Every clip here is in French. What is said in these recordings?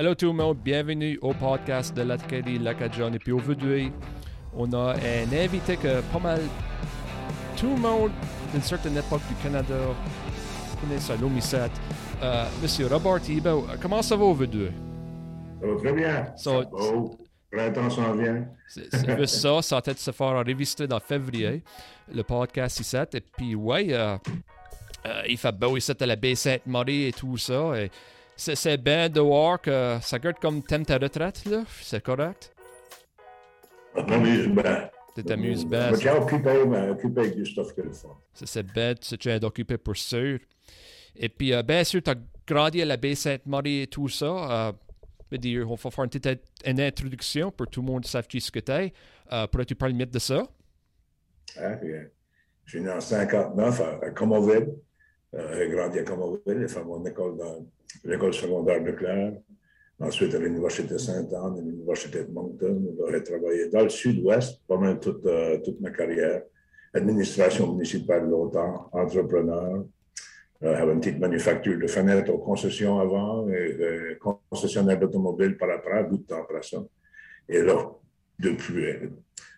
Hello tout le monde, bienvenue au podcast de l'Acadie Lacadjon. Et puis aujourd'hui, on a un invité que pas mal tout le monde d'une certaine époque du Canada connaît ça, l'OMISET. Euh, Monsieur Robert Thibault, comment ça va aujourd'hui? Ça va très bien. So- va. Printemps s'en vient. C'est ça, ça va se faire enregistrer dans février, le podcast ici. Et puis, ouais, euh, euh, il fait beau ici à la baie Sainte-Marie et tout ça. Et c'est bien de voir que ça garde comme thème ta retraite, là. C'est correct? Je m'amuse bien. Tu t'amuses bien. Je tiens occupé, mais occupé avec du stuff que. C'est c'est bête, tu tiens d'occuper pour sûr. Et puis, euh, bien sûr, tu as grandi à la baie Sainte-Marie et tout ça. Euh, je veux dire, on va faire une petite une introduction pour tout le monde sache qui ce que t'es. Euh, Pourrais-tu parler mieux de ça? Puis, euh, Je suis né en 59 à, à Comoville. Euh, grandi à Comoville. J'ai fait mon école l'école secondaire de Claire. Ensuite, à l'Université Sainte-Anne, à l'Université de Moncton. J'ai travaillé dans le sud-ouest pendant toute, euh, toute ma carrière. Administration municipale longtemps, entrepreneur. Euh, j'avais une petite manufacture de fenêtres aux concessions avant, et euh, concessionnaire d'automobile par après, bout de temps après ça. Et là, depuis, euh,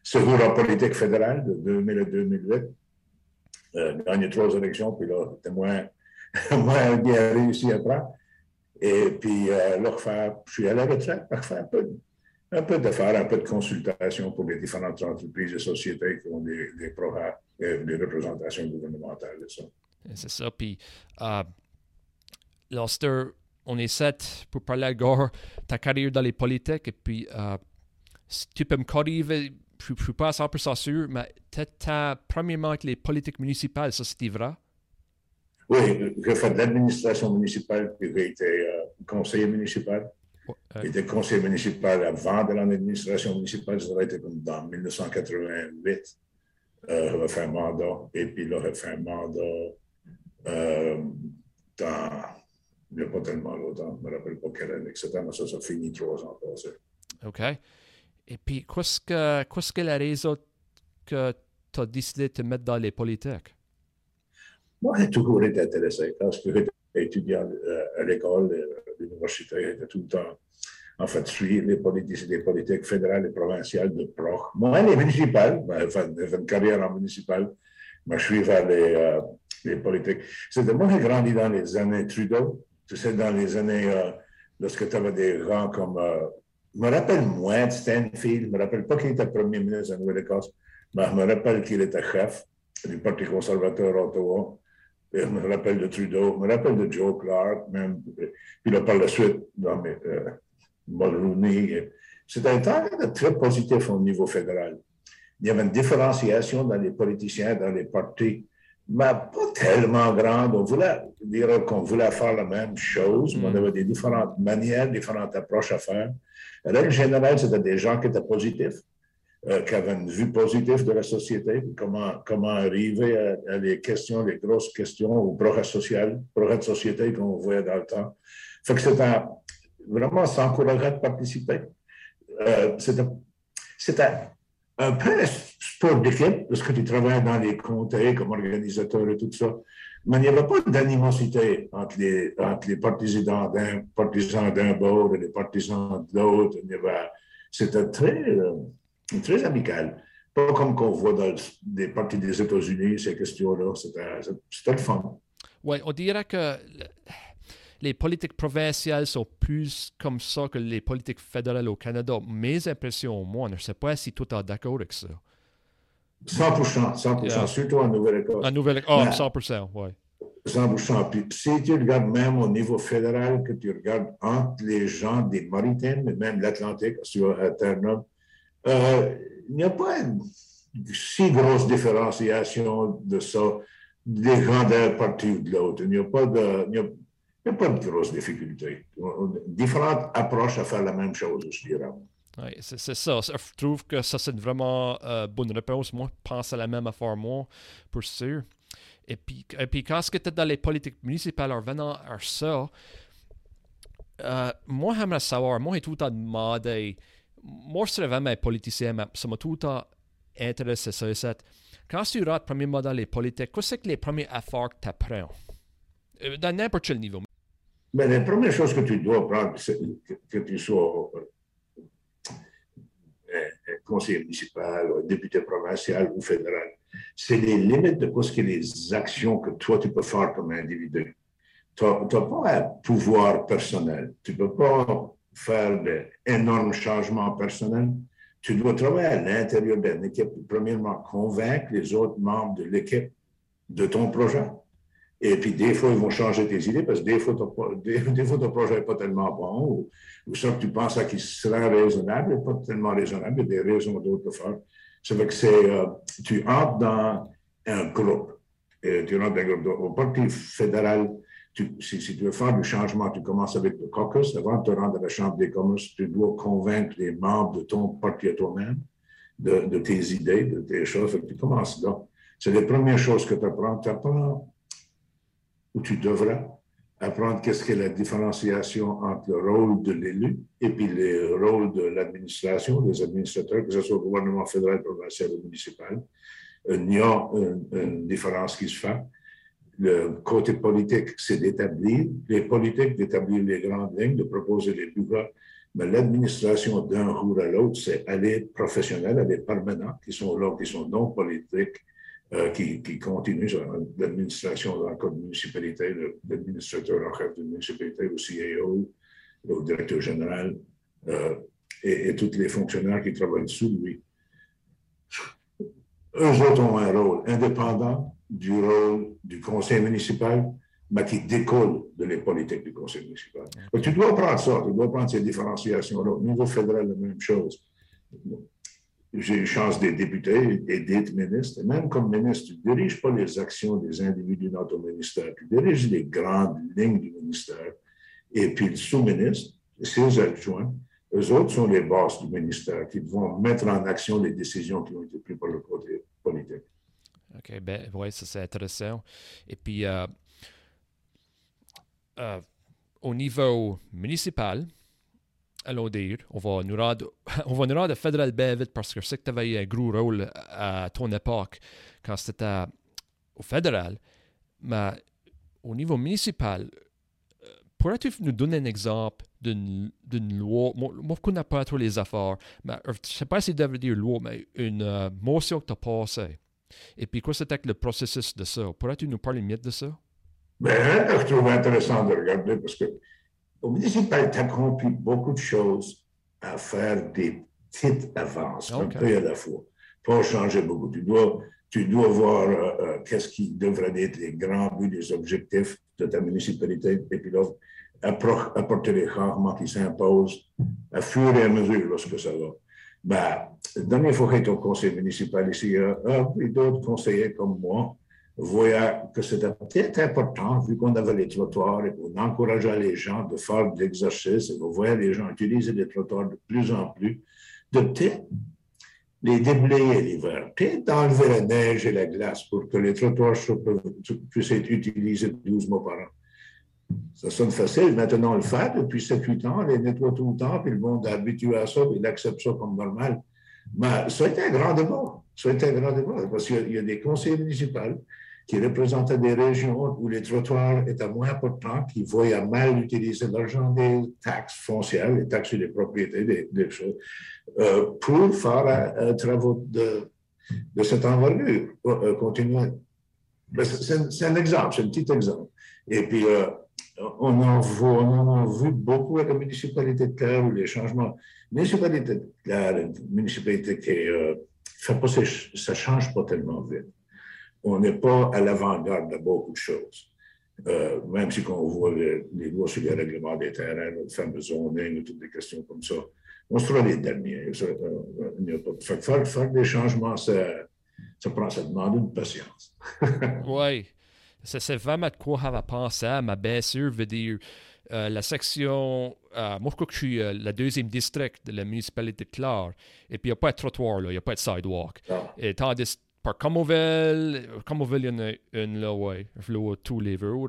secours en politique fédérale de 2000 à 2008, euh, gagné trois élections, puis là, c'était moins, moins bien réussi après. Et puis, euh, là, refaire, je suis à la retraite pour faire un peu, un peu de faire un peu de consultation pour les différentes entreprises et sociétés qui ont des, des programmes, euh, des représentations gouvernementales et ça. C'est ça. Puis, euh, on essaie pour parler à Gore, ta carrière dans les politiques. Et puis, euh, si tu peux me corriger, je ne suis pas à 100% sûr, mais ta premièrement avec les politiques municipales, ça c'était vrai? Oui, j'ai fait de l'administration municipale, puis j'ai été euh, conseiller municipal. Ouais. J'étais conseiller municipal avant de l'administration municipale, ça aurait été comme dans 1988. Euh, j'avais fait un mandat, et puis là, j'ai fait un mandat euh, dans, il n'y a pas tellement longtemps, je ne me rappelle pas quelle année, etc. Mais ça, ça finit trois ans passés. OK. Et puis, qu'est-ce que, qu'est-ce que la raison que tu as décidé de te mettre dans les politiques? Moi, j'ai toujours été intéressé. Quand j'étais étudiant euh, à l'école, euh, à l'université, j'étais tout le temps, en fait, suivre les politiques, les politiques fédérales et provinciales de proche. Moi, les municipales, ben, j'ai une carrière en municipal, mais je suivais les, euh, les politiques. C'était moi, j'ai grandi dans les années Trudeau. Tu sais, dans les années, euh, lorsque tu avais des gens comme. Me rappelle moins de Stanfield, je ne me rappelle pas qui était premier ministre de la Nouvelle-Écosse, mais je me rappelle qu'il était chef du Parti conservateur à Ottawa. Et je me rappelle de Trudeau, je me rappelle de Joe Clark, même. Puis là, par la suite, dans mes, euh, Mulroney. C'était un temps très positif au niveau fédéral. Il y avait une différenciation dans les politiciens, dans les partis, mais pas tellement grande. On voulait dire qu'on voulait faire la même chose, mais on Mm. avait des différentes manières, différentes approches à faire. Règle générale, c'était des gens qui étaient positifs, euh, qui avaient une vue positive de la société, comment, comment arriver à, les questions, les grosses questions, au progrès social, progrès de société qu'on voyait dans le temps. Fait que c'était vraiment s'encourager de participer. Euh, c'était, un peu sport d'équipe, parce que tu travailles dans les comtés comme organisateur et tout ça. Mais il n'y avait pas d'animosité entre les, partisans d'un, partisans bord et les partisans de l'autre. C'était très, euh, très amical. Pas comme qu'on voit dans des partis des États-Unis, ces questions-là. C'était, le fun. Oui, on dirait que le- les politiques provinciales sont plus comme ça que les politiques fédérales au Canada. Mes impressions, moi, je ne sais pas si tout est d'accord avec ça. 100 100 Yeah. surtout en Nouvelle-Écosse. En nouvelle... Oh, Ouais. 100%, oui. 100%. Puis si tu regardes même au niveau fédéral, que tu regardes entre les gens des maritimes et même l'Atlantique, sur à Terre-Neuve, euh, il n'y a pas une si grosse différenciation de ça, des grandeurs partie ou de l'autre. Il n'y a pas de, il n'y a, il n'y a pas de grosse difficulté. Différentes approches à faire la même chose, je dirais. Ouais, c'est ça. Je trouve que ça, c'est une vraiment euh, bonne réponse. Moi, je pense à la même affaire, moi, pour sûr. Et puis, et puis quand tu es dans les politiques municipales, en revenant à ça, euh, moi, j'aimerais savoir, moi, j'ai tout le temps demandé, moi, je serais vraiment politicien, mais ça m'a tout le temps intéressé, ça ça. Quand tu rentres premièrement dans les politiques, qu'est-ce que les premières affaires que tu apprends? Euh, Dans n'importe quel niveau. Mais la première chose que tu dois prendre, c'est que, tu sois un conseiller municipal, un député provincial ou fédéral, c'est les limites de ce que les actions que toi, tu peux faire comme individu. Tu n'as pas un pouvoir personnel. Tu ne peux pas faire d'énormes changements personnels. Tu dois travailler à l'intérieur d'une équipe, premièrement, convaincre les autres membres de l'équipe de ton projet. Et puis, des fois, ils vont changer tes idées parce que des fois, ton, des, fois, ton projet n'est pas tellement bon ou, ou ça que tu penses qu'il sera raisonnable, n'est pas tellement raisonnable, il y a des raisons d'autres faire. Ça veut que c'est, euh, tu entres dans un groupe. Tu rentres dans un groupe. Au Parti fédéral, si, tu veux faire du changement, tu commences avec le caucus. Avant de te rendre à la Chambre des commerces, tu dois convaincre les membres de ton parti à toi-même de, tes idées, de tes choses. Tu commences là. C'est les premières choses que tu apprends. Tu apprends où tu devrais apprendre qu'est-ce qu'est la différenciation entre le rôle de l'élu et puis le rôle de l'administration, des administrateurs, que ce soit au gouvernement fédéral, provincial ou municipal. Il y a une différence qui se fait le côté politique, c'est d'établir, les politiques d'établir les grandes lignes, de proposer les bureaux, mais l'administration d'un jour à l'autre, c'est aller professionnel, aller permanent, qui sont là, qui sont non politiques, euh, qui, qui continuent l'administration dans le code de municipalité, l'administrateur en chef de municipalité, le CAO, le directeur général, euh, et, et tous les fonctionnaires qui travaillent sous lui. Eux autres ont un rôle indépendant, du rôle du conseil municipal, mais qui décolle de les politiques du conseil municipal. tu dois prendre ça, tu dois prendre ces différenciations-là. Au niveau fédéral, la même chose. J'ai eu chance d'être député et d'être ministre. Et même comme ministre, tu ne diriges pas les actions des individus dans ton ministère, tu diriges les grandes lignes du ministère. Et puis le sous-ministre, ses adjoints, eux autres sont les boss du ministère qui vont mettre en action les décisions qui ont été prises par le côté politique. OK, ben oui, ça c'est intéressant. Et puis, euh, euh, au niveau municipal, allons dire, on va nous rendre, on va nous rendre fédéral bien vite parce que je sais que tu avais eu un gros rôle à ton époque quand c'était au fédéral. Mais au niveau municipal, euh, pourrais-tu nous donner un exemple d'une loi? Moi, je connais pas trop les affaires, mais je ne sais pas si tu devrais dire loi, mais une motion que tu as passée et puis, quoi c'était le processus de ça? Pourrais-tu nous parler mieux de ça? Bien, je trouve intéressant de regarder parce que au municipal, tu accompli beaucoup de choses à faire des petites avances, un peu à la fois. Pas changer beaucoup. Tu dois, tu dois voir euh, euh, qu'est-ce qui devrait être les grands buts, les objectifs de ta municipalité, et puis là, apporter les changements qui s'imposent à fur et à mesure lorsque ça va. Ben, la dernière fois j'étais au conseil municipal ici, euh, et d'autres conseillers comme moi voyaient que c'était peut-être important, vu qu'on avait les trottoirs et qu'on encourageait les gens de faire de l'exercice et qu'on voyait les gens utiliser les trottoirs de plus en plus, de peut-être les déblayer l'hiver, peut-être d'enlever la neige et la glace pour que les trottoirs puissent être utilisés 12 mois par an. Ça sonne facile. Maintenant, on le fait depuis 7-8 ans. On les nettoie tout le temps, puis le monde est habitué à ça, puis il accepte ça comme normal. Mais ça a été un grand débat. Ça a été un grand débat parce qu'il y, a des conseils municipaux qui représentaient des régions où les trottoirs étaient moins importants, qui voyaient mal utiliser l'argent des taxes foncières, les taxes sur les propriétés, des, choses, euh, pour faire euh, travaux de, cette envergure, euh, continuer. C'est un exemple, c'est un petit exemple. Et puis, on en, a vu beaucoup avec la municipalité de Claire ou les changements. Municipalité de Claire, une municipalité qui euh, ça change pas tellement vite. On n'est pas à l'avant-garde de beaucoup de choses. Euh, même si on voit les, lois sur les règlements des terrains, le fameux zoning, toutes des questions comme ça, on sera les derniers. Ça, euh, faire, faire, des changements, ça, ça, prend, ça demande une patience. oui. C'est vraiment de quoi j'avais pensé. Ma belle-sœur veut dire euh, la section. Euh, moi, je crois que je suis la deuxième district de la municipalité de Clare. Et puis, il n'y a pas de trottoir, là, il n'y a pas de sidewalk. Et tandis par Comoville, il y en a une là, ouais. Vois tous les jours.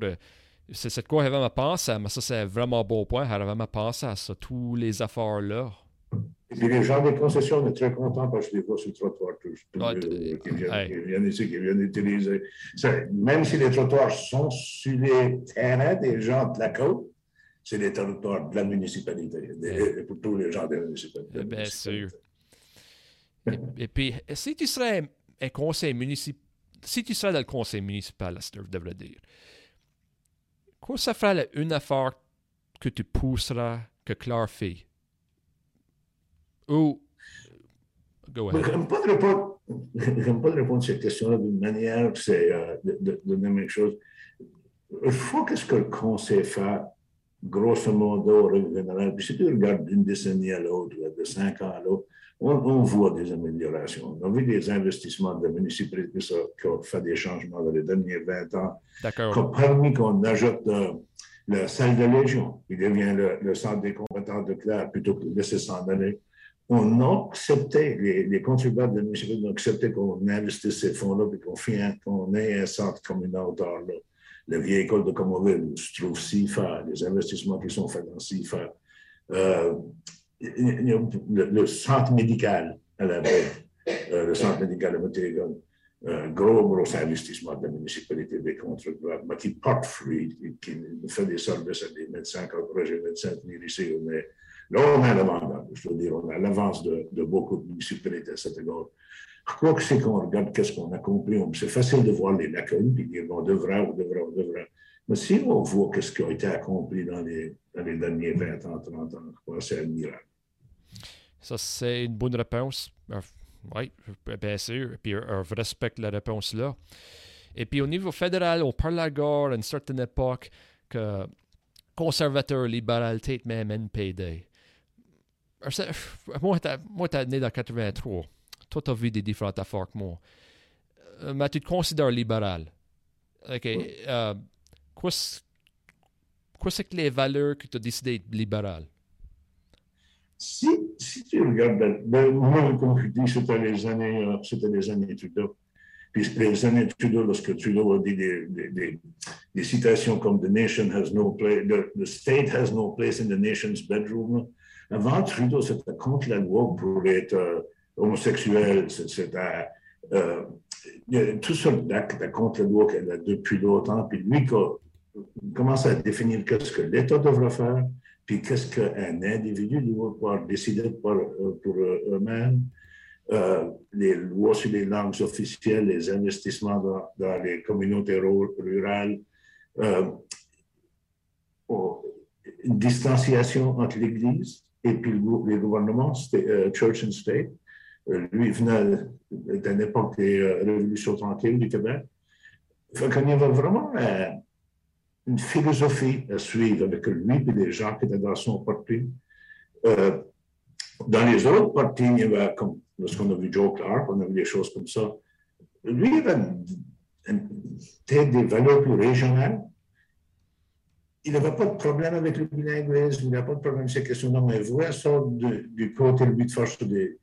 C'est de quoi j'avais pensé, mais ça, c'est un vraiment beau point. J'avais vraiment pensé à ça, tous les affaires-là. Puis les gens des concessions sont très contents parce que je les vois sur le trottoir tous, euh, qui, viennent, ici, qui viennent utiliser. même si les trottoirs sont sur les terrains des gens de la côte, c'est les territoires de la municipalité, et pour tous les gens de la municipalité. Bien sûr. Et, puis, si tu serais un conseil municipal, si tu serais dans le conseil municipal, je devrais dire, quoi ça ferait une affaire que tu pousseras que Claire fait? Ou. Go ahead. Je n'aime pas, pas, répondre à cette question-là d'une manière, c'est euh, de, la même chose. Il faut que ce que le conseil fait grosso modo, règle générale, puis si tu regardes d'une décennie à l'autre, de cinq ans à l'autre, on, voit des améliorations. On a vu des investissements de municipalités qui ont fait des changements dans les derniers 20 ans. D'accord. Parmi qu'on ajoute euh, la salle de légion, qui devient le, centre des compétences de Claire, plutôt que de laisser s'en aller. On a accepté, les, contribuables de la municipalité ont accepté qu'on investisse ces fonds-là et qu'on ait un centre communautaire là la vieille école de Comoville, se trouve CIFA, les investissements qui sont faits dans CIFA, euh, le, centre médical à la baie, euh, le centre médical à Montréal, un gros, gros investissement de la municipalité des contribuables, mais qui porte fruit, qui, fait des services à des médecins, quand projet médecin venir ici. Mais là, on a l'avance, je veux dire, on a l'avance de, de, beaucoup de municipalités à cette égard. Je crois que c'est qu'on regarde qu'est-ce qu'on a compris. C'est facile de voir les lacunes puis dire on devrait, on devrait, on devrait. Mais si on voit qu'est-ce qui a été accompli dans les, derniers 20 ans, 30 ans, c'est admirable. Ça, c'est une bonne réponse. Euh, oui, bien sûr. Et puis, je respecte la réponse là. Et puis, au niveau fédéral, on parle encore à une certaine époque que conservateur libéral, peut-être même NPD. Moi, es né dans 83 toi, tu as vu des différentes affaires que moi. Euh, mais tu te considères libéral. OK. Euh, quoi, c'est que les valeurs que tu as décidé d'être libéral? Si, si tu regardes, ben, ben, moi, comme je dis, c'était les années, euh, c'était les années Trudeau. Puis les années Trudeau, lorsque Trudeau a dit des, des, des, citations comme The nation has no place, the, state has no place in the nation's bedroom. Avant Trudeau, c'était contre la loi pour être homosexuels, c'était euh, il y a toutes sortes d'actes contre le loi qu'elle a depuis longtemps. Puis lui, il commence à définir qu'est-ce que l'État devrait faire, puis qu'est-ce qu'un individu doit pouvoir décider pour, euh, pour eux-mêmes. Euh, les lois sur les langues officielles, les investissements dans, les communautés rurales, euh, une distanciation entre l'Église et puis les gouvernements, church and state, euh, lui venait d'une époque des euh, révolutions tranquilles du Québec. Fait qu'il y avait vraiment euh, une philosophie à suivre avec lui et les gens qui étaient dans son parti. dans les autres partis, il y avait, comme lorsqu'on a vu Joe Clark, on a vu des choses comme ça. Lui, avait peut-être des valeurs plus régionales. Il n'avait pas de problème avec le bilinguisme, il n'avait pas de problème avec ces questions-là, mais il voyait ça du côté, lui, de force des,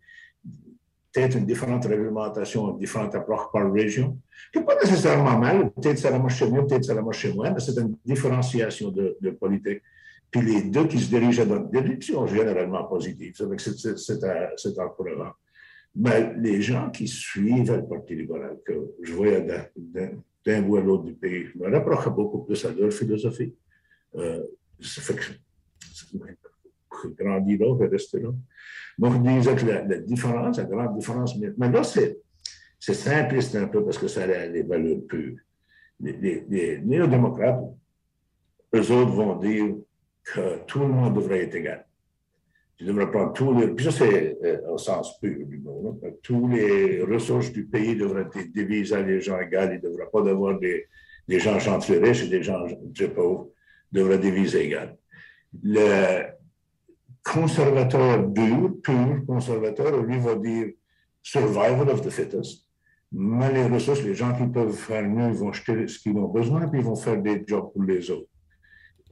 peut-être une différente réglementation, une différente approche par région, qui n'est pas nécessairement mal, peut-être ça marche chez mieux, peut-être ça marche chez moi, mais c'est une différenciation de, politique. Puis les deux qui se dirigent dans une direction généralement positive, c'est encourageant. Mais les gens qui suivent le Parti libéral, que je voyais d'un bout à l'autre du pays, me rapprochent beaucoup plus à leur philosophie. Euh, ça fait que je grandis là, je vais rester là. Donc, je disais que la, différence, la grande différence, mais là, c'est, simpliste un peu parce que ça a les valeurs pures. Les, néo-démocrates, eux autres vont dire que tout le monde devrait être égal. Tu devrais prendre tous les. Puis ça, c'est euh, au sens pur du mot. Tous les ressources du pays devraient être divisées à les gens égaux. Il ne devrait pas avoir des, des gens très riches et des gens très pauvres. devraient diviser égal. Le, conservateur dur, pur conservateur, lui va dire survival of the fittest. Mais les ressources, les gens qui peuvent faire mieux vont jeter ce qu'ils ont besoin, puis ils vont faire des jobs pour les autres.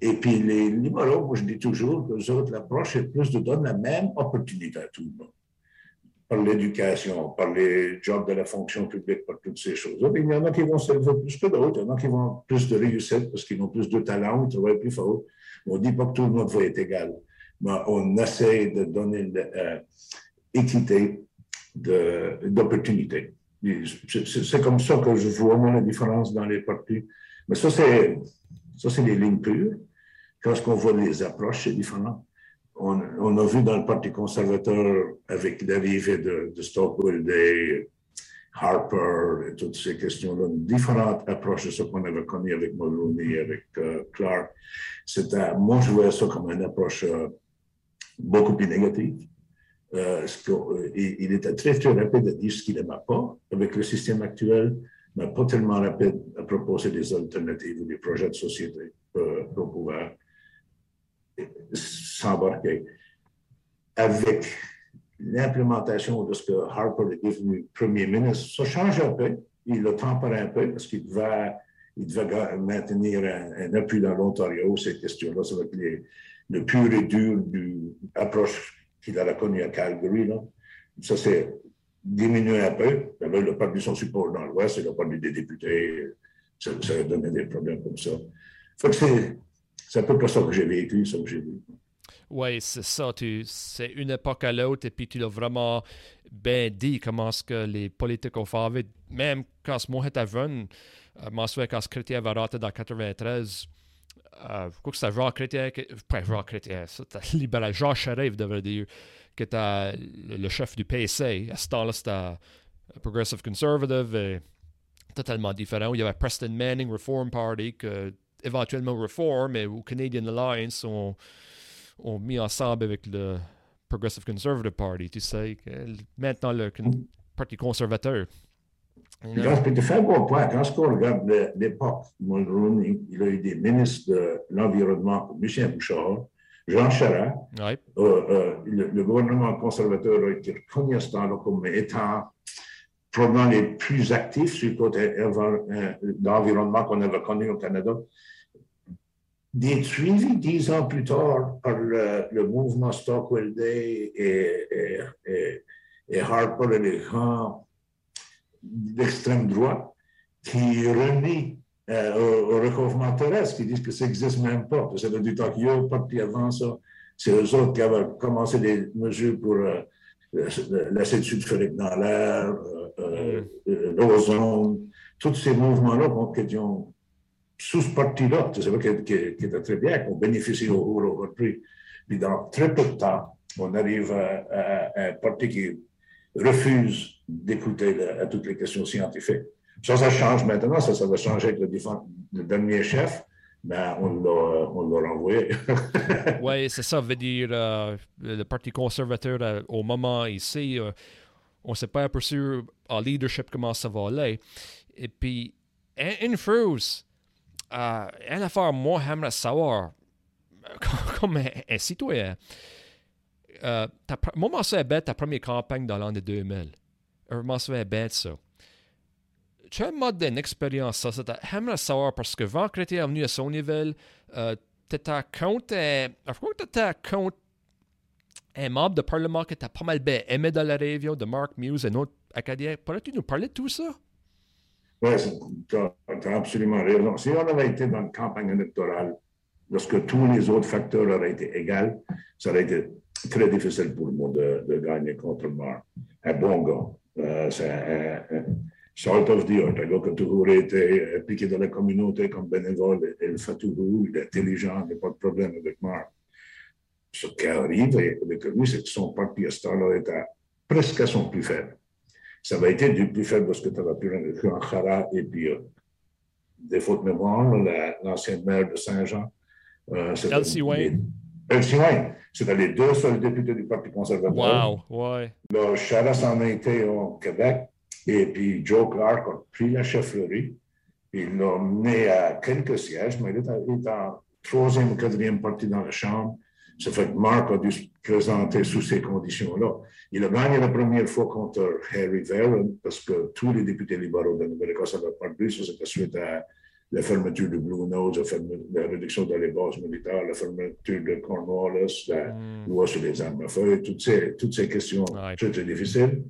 Et puis les libéraux, moi je dis toujours que autres, l'approche est plus de donner la même opportunité à tout le monde. Par l'éducation, par les jobs de la fonction publique, par toutes ces choses. il y en a qui vont servir plus que d'autres, il y en a qui vont plus de réussite parce qu'ils ont plus de talent, ils travaillent plus fort. On ne dit pas que tout le monde va égal on essaie de donner l'équité d'opportunité. C'est comme ça que je vois moi, la différence dans les partis. Mais ça, c'est ça, les lignes pures. quand on voit les approches, c'est différent. On, on, a vu dans le Parti conservateur, avec l'arrivée de, de Stockwell Day, Harper et toutes ces questions-là, différentes approches de ce qu'on avait connu avec Mulroney, avec euh, Clark. Moi, je voyais ça comme une approche euh, beaucoup plus négative. Euh, euh il, était très, très rapide à dire ce qu'il n'aimait pas avec le système actuel, mais pas tellement rapide à proposer des alternatives ou des projets de société pour pouvoir s'embarquer. Avec l'implémentation de ce que Harper est devenu premier ministre, ça change un peu. Il le tempère un peu parce qu'il devait, il devait maintenir un, appui dans l'Ontario, ces questions-là, va être le pur et dur de l'approche qu'il a connue à Calgary. Là. Ça s'est diminué un peu. Là, il a perdu son support dans l'Ouest, il a perdu des députés. Ça, a donné des problèmes comme ça. c'est à peu près ça que j'ai vécu, ça que j'ai vu. Oui, c'est ça. C'est une époque à l'autre et puis tu l'as vraiment bien dit comment ce que les politiques ont fait. Même quand jeune, euh, moi je quand Chrétien avait raté dans 93, euh, je crois que c'était Jean Chrétien, pas Chrétien, c'était libéral, Jean Charest, devrait dire, qui était le chef du PC. À ce temps-là, c'était Progressive Conservative et totalement différent. Il y avait Preston Manning Reform Party, que éventuellement Reform, au Canadian Alliance, on ont mis ensemble avec le Progressive Conservative Party, tu sais, maintenant le Parti conservateur. Un bon point. Quand on regarde l'époque, Mulroney, il a eu des ministres de l'Environnement, Michel Bouchard, Jean Charest. Euh, euh, le, gouvernement conservateur a été reconnu à ce temps-là comme étant probablement les plus actifs sur le côté euh, d'environnement qu'on avait connu au Canada suivi dix ans plus tard par le, mouvement Stockwell Day et, et, et, Harper et les grands d'extrême droite qui renient euh, au, recouvrement terrestre, qui disent que ça n'existe même pas. C'est du temps qu'il y a parti avant ça. C'est eux autres qui avaient commencé des mesures pour euh, l'acide sulfurique dans l'air, euh, euh, l'ozone, tous ces mouvements-là qui ont sous ce parti-là, c'est vrai qui, était très bien, qu'on bénéficie au, au prix. Puis dans très peu de temps, on arrive à, un parti qui refuse d'écouter à toutes les questions scientifiques. Ça, ça change maintenant, ça, ça va changer avec le, dernier chef, mais on l'a renvoyé. oui, c'est ça, veut dire euh, le Parti conservateur, euh, au moment ici, euh, on ne sait pas peu sûr en leadership comment ça va aller. Et puis, une chose, une affaire, moi, j'aimerais savoir, comme un, citoyen, euh, moi, je suis bête ta première campagne dans l'année 2000. Je suis bête ça. Tu as un mode d'une expérience, ça. J'aimerais savoir parce que quand Chrétien est venu à son niveau, euh, tu étais compte, euh, je crois que tu un membre de Parlement qui était pas mal bien aimé dans la région de Mark Muse et notre Acadien. Pourrais-tu nous parler de tout ça? Oui, tu as, absolument raison. Si on avait été dans une campagne électorale, lorsque tous les autres facteurs auraient été égaux, ça aurait été très difficile pour moi de, de gagner contre Marc. Un bon gars. Euh, c'est un, un, sort of the art, un gars qui a toujours été impliqué dans la communauté comme bénévole. Il fait toujours, il est intelligent, il n'y a pas de problème avec Marc. Ce qui arrive avec lui, c'est que son parti à ce temps-là était presque à son plus faible ça va être du plus faible parce que tu avais pu en Khara et puis, euh, défaut de mémoire, l'ancienne maire de Saint-Jean. Euh, Elsie Wayne. Elsie Wayne. C'était les deux seuls députés du Parti conservateur. Wow, ouais. Là, Chara s'en a été au Québec et puis Joe Clark a pris la chefferie. Il l'a mené à quelques sièges, mais il était, en troisième ou quatrième parti dans la Chambre. Ça fait que Mark a dû se présenter sous ces conditions-là. Il a gagné la première fois contre Harry Varen parce que tous les députés libéraux de Nouvelle-Écosse avaient perdu. Ça, c'était suite à la fermeture de Blue Nose, la, réduction de les bases militaires, la fermeture de Cornwallis, la mm. loi sur les armes à feu, toutes ces, toutes ces questions très, très difficiles.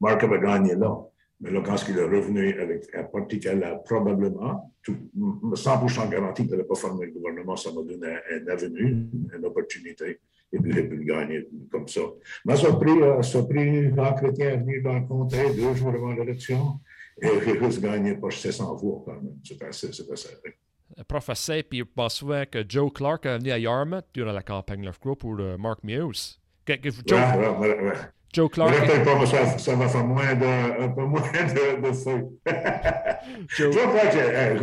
Mark avait gagné là. Mais là, quand il est revenu avec un parti qu'elle a probablement, tout, 100% garanti qu'il n'allait pas former le gouvernement, ça m'a donné un, avenue, une opportunité, et puis j'ai pu le gagner comme ça. Mais ça a pris, euh, ça a pris Chrétien à venir dans le comté deux jours avant l'élection, et j'ai juste gagné par 700 voix quand même. C'est assez, c'est assez prof essaie, puis je pense souvent que Joe Clark est venu à Yarmouth durant la campagne Left Group pour euh, Mark que- Joe, Ouais, ouais, ouais. Joe Clark. pas, ça, ça va faire moins de, un peu moins de, de feu. Joe- crois que euh,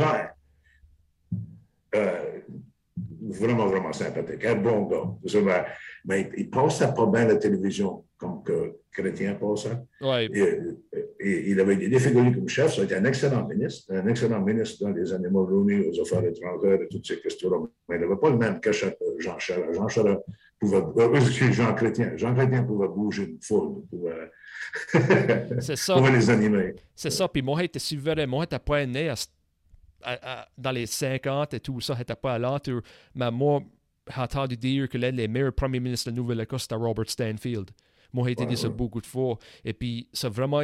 euh, vraiment, vraiment sympathique, un bon gars. Mais il, il passait pas bien la télévision comme que Chrétien ouais, et il avait été figuré comme chef, ça a été un excellent ministre, un excellent ministre dans les animaux réunis aux affaires étrangères et toutes ces questions-là. Mais il n'avait pas le même cachet que Jean Charest. Jean Charest pouvait, euh, excusez, Jean Chrétien. Jean Chrétien pouvait bouger une foule, pouvait, c'est ça. pouvait les animer. C'est ça. Puis moi, j'étais souverain. Moi, j'étais pas né à, à- à- dans les 50 et tout ça. J'étais pas à l'entour. Mais moi, j'ai entendu dire que l'un des meilleurs premiers ministres de la Nouvelle-Écosse, c'était Robert Stanfield. Moi, j'ai été Ouais, dit ça ouais. beaucoup de fois. Et puis, ça vraiment.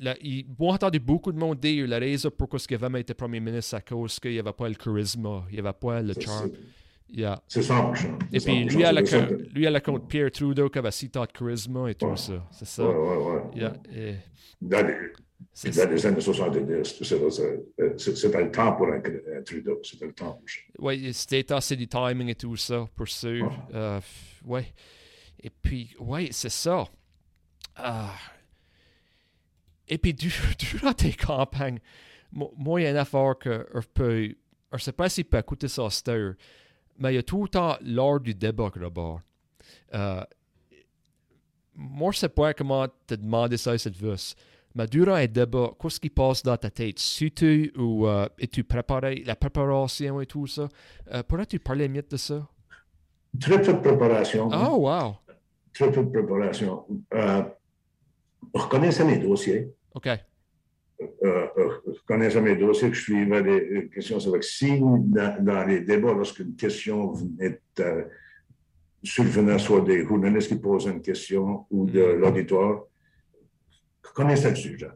là, il- moi, j'ai entendu beaucoup de monde dire la raison pourquoi il avait été premier ministre, c'est à cause qu'il n'y avait pas le charisme, il n'y avait pas le charme. Yeah. C'est 100%. Et puis, 100%, lui, à la, ça. lui, à la compte Pierre Trudeau, qui avait si tant de charisme et tout Ouais. ça. C'est ça. ouais, ouais. Yeah, et Dans les, c'est dans les années 70, c'est- c'est- c'est- c'était le temps pour un, un Trudeau. C'était le temps ça. Oui, c'était assez du timing et tout ça, pour sûr. Ouais. Euh, ouais. Et puis, oui, c'est ça. Ah. Et puis, du- durant tes campagnes, mo- moi, il y a une affaire que je peux. Je ne sais pas s'il peut écouter ça à mais il y a tout le temps l'art du débat là-bas. Euh, moi, je ne sais pas comment te demander ça cette vus. Mais durant un débat, qu'est-ce qui passe dans ta tête? Suis-tu ou euh, es-tu préparé, la préparation et tout ça? Euh, Pourrais-tu parler mieux de ça? Très peu de préparation. Oh, wow! Très peu de préparation. Euh, je connaissais mes dossiers. OK. Euh, euh, je connaissais mes dossiers, que je suivais les questions. C'est si dans, dans les débats, lorsqu'une question venait, euh, survenait soit des journalistes qui posaient une question ou de Mhm. l'auditoire, je connaissais le sujet.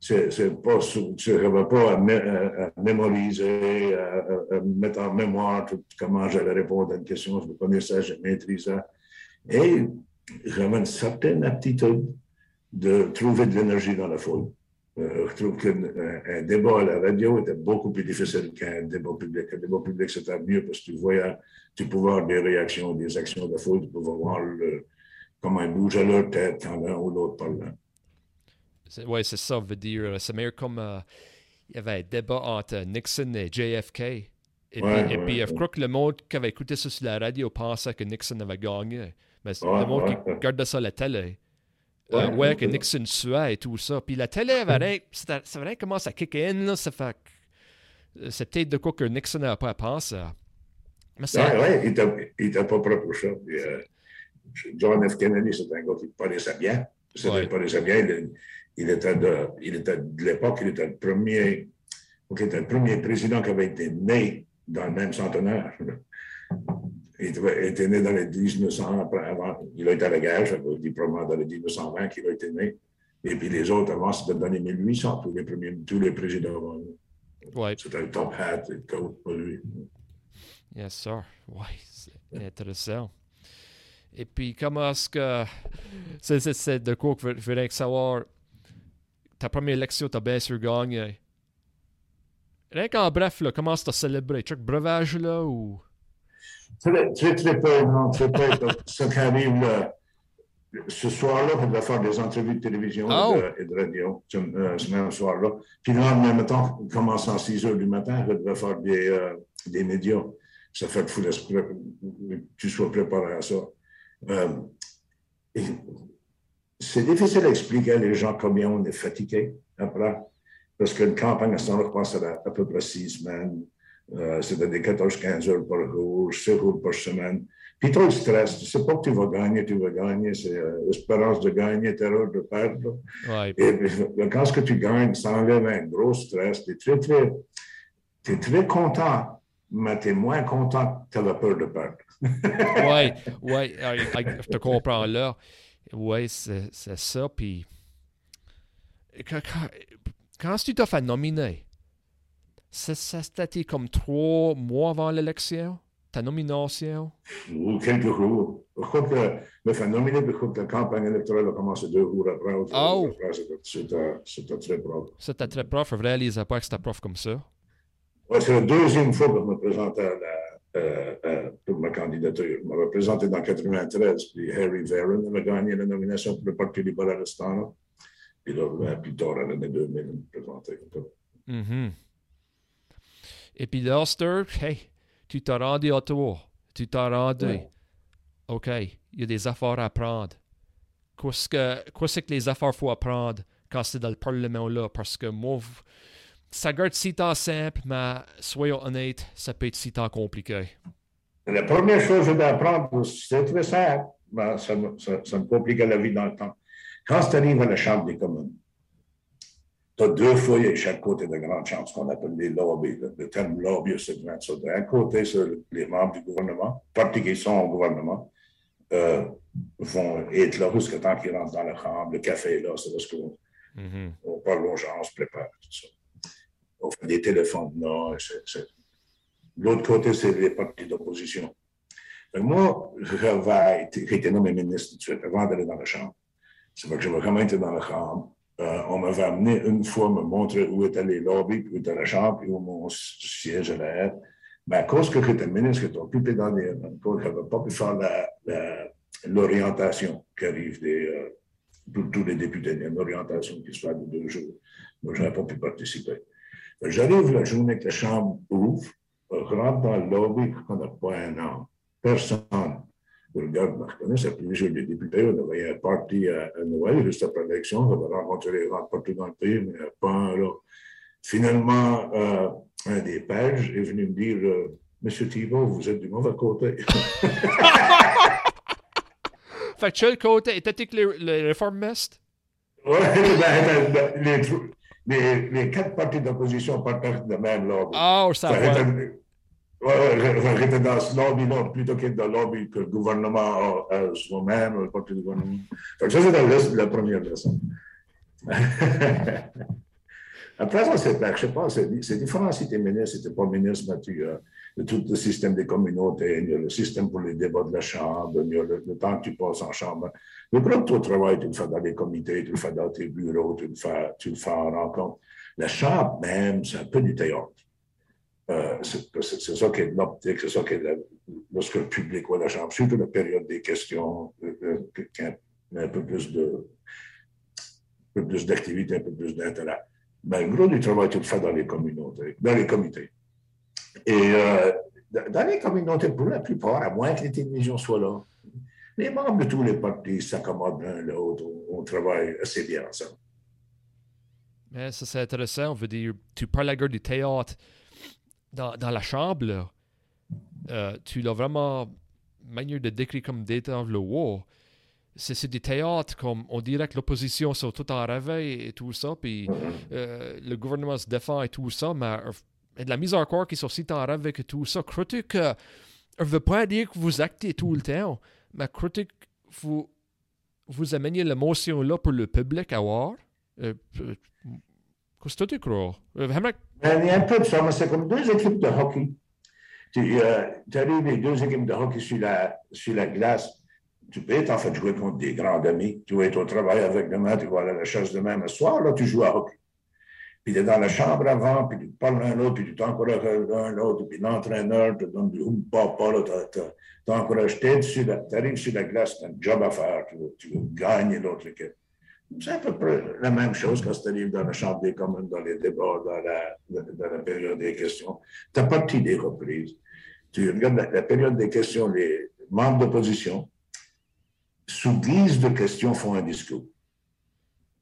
C'est pas, je pas à, mé- à- à mémoriser, à, à- mettre en mémoire tout- comment j'allais répondre à une question. Je le connaissais, je maîtrisais. Et j'avais une certaine aptitude de trouver de l'énergie dans la foule. Euh, je trouve qu'un débat à la radio était beaucoup plus difficile qu'un débat public. Un débat public, c'était mieux parce que tu voyais, tu pouvais avoir des réactions, des actions de la foule, tu pouvais voir le- comment ils bougeaient leur tête quand l'un ou l'autre parlait. Oui, c'est ça, veut dire. C'est meilleur comme euh, il y avait un débat entre Nixon et JFK. Et puis, Ouais, et ouais, puis je crois que le monde qui avait écouté ça sur la radio pensait que Nixon avait gagné. Mais c'est Ouais, le monde qui regardait ça à la télé. euh, Ouais, que. Nixon suait et tout ça. Puis la télé c'est vrai commence à kicker in, là, ça fait euh, c'est peut-être de quoi que Nixon n'avait pas à penser. Mais c'est Ouais, ouais, il n'était pas prêt pour ça. Puis, euh, John F. Kennedy, c'est un gars qui paraissait bien. Ouais. bien. Il, il était de, il était de l'époque, il était le premier, il était le premier président qui avait été né dans le même centenaire. Il était, né dans les 1900, après, avant, il a été à la guerre, veut dire probablement dans les 1920 qu'il a été né. Et puis les autres avant, c'était dans les 1800, tous les, premiers, tous les présidents avant. ouais, C'était le top hat et le coat pour lui. yes, sir. Ouais, c'est intéressant. Et puis, comment est-ce que. C'est, de quoi que je voudrais savoir. Ta première élection, t'as bien sûr gagné. Rien qu'en bref, là, comment est-ce que t'as célébré? Truc breuvage, là, ou? Très, très, très peu, non, très peu. Ce qui arrive là, ce soir-là, je devais faire des entrevues de télévision Oh. et, de, et de radio, ce, euh, ce même soir-là. Puis le lendemain matin, commençant à 6 heures du matin, je devais faire des, euh, des médias. Ça fait que tu sois préparé à ça. Euh, c'est difficile à expliquer à les gens combien on est fatigué après. Parce qu'une campagne à ce temps-là, c'était à peu près six semaines. Euh, c'était des 14-15 heures par jour, 7 jours par semaine. Puis trop de stress. Tu sais pas que tu vas gagner, tu vas gagner. C'est euh, espérance de gagner, terreur de perdre. Ouais, Et puis, quand ce que tu gagnes, ça enlève un gros stress. Tu es très, très, t'es très content, mais tu es moins content que tu avais peur de perdre. euh, euh, je te comprends là. C'est, c'est ça. Puis. Quand, quand, quand tu t'as fait nominer, ça, ça c'était comme trois mois avant l'élection, ta nomination? Ou quelques jours. Je crois que le phénomène, je crois que la campagne électorale a commencé deux jours après. Oh. C'était- très propre. C'était très prof, je réalisais pas que c'était prof comme ça. c'est la deuxième fois que je me présente à la, pour ma candidature. Je me présenté dans 93, puis Harry Varon a gagné la nomination pour le Parti libéral de Puis là, plus tard, en l'année 2000, je me présenté. Mm-hmm. Et puis l'Ulster, hey, tu t'es rendu à Ottawa. Tu t'es rendu. OK, il y a des affaires à apprendre. Qu'est-ce que, qu'est-ce que les affaires faut apprendre quand c'est dans le Parlement-là? Parce que moi, ça garde si tant simple, mais soyons honnêtes, ça peut être si tant compliqué. La première chose que je dois apprendre, c'est très simple, mais ça, ça, me complique la vie dans le temps. Quand tu arrives à la Chambre des communes, tu as deux foyers chaque côté de grande chambre, ce qu'on appelle les lobbies. Le terme lobby, c'est grand. D'un côté, c'est les membres du gouvernement, partis qui sont au gouvernement, euh, vont être là jusqu'à temps qu'ils rentrent dans la chambre. Le café est là, c'est là ce qu'on mm on parle aux gens, on se prépare, tout ça on fait des téléphones. Non, L'autre côté, c'est les partis d'opposition. Moi, j'ai été nommé ministre tout de suite avant d'aller dans la Chambre. C'est vrai que je me été dans la Chambre. Euh, on m'avait amené une fois me montrer où étaient les lobbies, où était la Chambre, où mon siège allait être. Mais à cause que j'étais ministre, que j'étais occupé dans les... je n'avais pas pu faire l'orientation qui arrive euh, tous les députés. Il y a une orientation qui se fait de deux jours. Moi, je n'avais pas pu participer. J'arrive la journée que la chambre ouvre, je rentre dans le lobby, on n'a pas un an. Personne. Je connais, c'est plus les députés, on avait un parti à, Noël, juste après l'élection, on avait rencontré les gens partout dans le pays, mais pas là. Finalement, euh, un des pages est venu me dire euh, Monsieur Thibault, vous êtes du mauvais côté. fait que quel côté était-il les réformistes? Oui, ben, ben, les, les, les quatre partis d'opposition partagent le même lobby. Ah, ça va. J'étais dans ce lobby-là plutôt que dans le lobby que le gouvernement a soi-même, le parti du gouvernement. Donc, ça, c'est la, première leçon. Après, ça, c'est, je sais pas, c'est différent si tu es ministre, si tu n'es pas ministre, mais tu, euh, tout le système des communautés, le système pour les débats de la Chambre, le, temps que tu passes en Chambre. Le gros ton travail, tu le fais dans les comités, tu le fais dans tes bureaux, tu le fais, tu le fais en rencontre. La Chambre même, c'est un peu du théâtre. Euh, c'est ça qui est l'optique, c'est ça qui est lorsque le public voit la Chambre, surtout la période des questions, euh, euh un peu plus de plus d'activité, un peu plus d'intérêt. Ben, le gros du travail, le fais dans les communautés, dans les comités. Et dans les communautés, pour la plupart, à moins que les télévisions soient là, les membres de tous les partis s'accommodent l'un l'autre. On, travaille assez bien ensemble. Mais ça, c'est intéressant. On veut dire, tu parles la gueule du théâtre dans, la chambre. Euh, tu l'as vraiment manière de décrire comme détendre le haut. C'est du théâtre, comme on dirait que l'opposition sont tout en réveil et tout ça, puis euh, le gouvernement se défend et tout ça, mais et de la mise en corps qui est aussi en rêve avec tout ça. Crois-tu que. Je ne veux pas dire que vous actez tout le temps, mais crois-tu que vous, vous ameniez l'émotion là pour le public à voir? Euh, euh, qu'est-ce que tu crois? C'est comme deux équipes de hockey. Tu euh, arrives les deux équipes de hockey sur la, sur la glace. Tu peux être en fait jouer contre des grands amis. Tu vas être au travail avec demain, tu vas aller à la chasse demain, mais soir, là, tu joues à hockey puis tu es dans la chambre avant, puis tu parles l'un l'autre, puis tu t'encourages l'un l'autre, puis l'entraîneur te donne du hum, papa, t'encourages, tu arrives sur la glace, tu as un job à faire, tu tu veux gagner l'autre équipe. C'est à peu près la même chose quand tu arrives dans la Chambre des communes, dans les débats, dans la, période des questions. Tu n'as pas de des reprises. Tu regardes la, période des questions, les membres d'opposition, sous guise de questions, font un discours.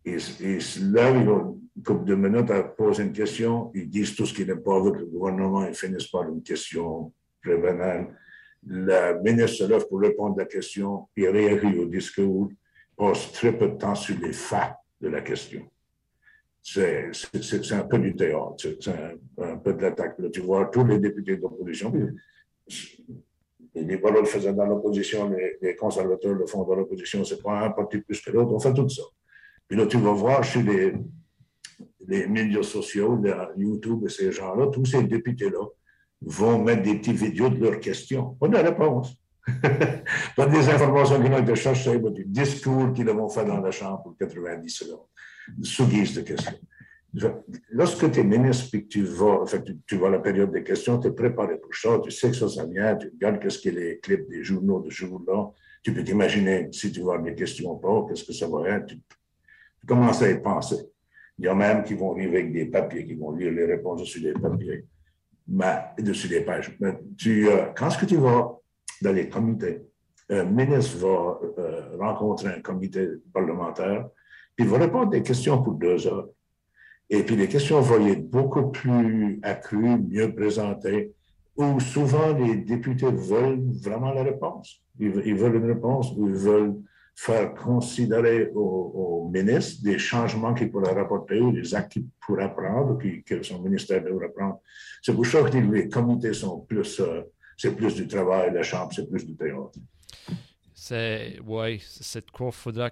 Et, et là, ils vont couple de minutes à poser une question, ils disent tout ce qu'ils n'aiment pas avec gouvernement, ils finissent par une question très banale. La ministre se lève pour répondre à la question, il réagit au discours, très peu de temps sur les faits de la question. C'est un peu du théâtre, c'est un, peu de l'attaque. Tu vois, tous les députés d'opposition, les libéraux le faisaient dans l'opposition, les, les, conservateurs le font dans l'opposition, c'est pas un parti plus que l'autre, on fait tout ça. Puis là, tu vas voir chez les, médias sociaux, YouTube et ces gens-là, tous ces députés-là vont mettre des petits vidéos de leurs questions. Pas de réponse. pas des informations qui ont été cherchées, mais des discours qu'ils vont faire dans la Chambre pour 90 secondes, sous guise de questions. lorsque tu es ministre et que tu vas, tu, vois la période des questions, tu es préparé pour ça, tu sais que ça, ça vient, tu regardes qu'est-ce que les clips des journaux de jour-là, tu peux t'imaginer si tu vois des questions ou pas, qu'est-ce que ça va être, tu, commences à y penser. Il y a même qui vont arriver avec des papiers, qui vont lire les réponses dessus des papiers, mais, dessus des pages. Mais tu, euh, quand est-ce que tu vas? Dans les comités, un ministre va euh, rencontrer un comité parlementaire, puis va répondre des questions pour deux heures. Et puis les questions vont être beaucoup plus accrues, mieux présentées, où souvent les députés veulent vraiment la réponse. Ils, veulent une réponse ils veulent faire considérer au, ministre des changements qu'il pourrait rapporter ou des actes qu'il pourrait prendre, que son ministère devrait prendre. C'est pour ça que les comités sont plus, euh, c'est plus du travail, la Chambre, c'est plus du théâtre. C'est, oui, c'est quoi, faudra.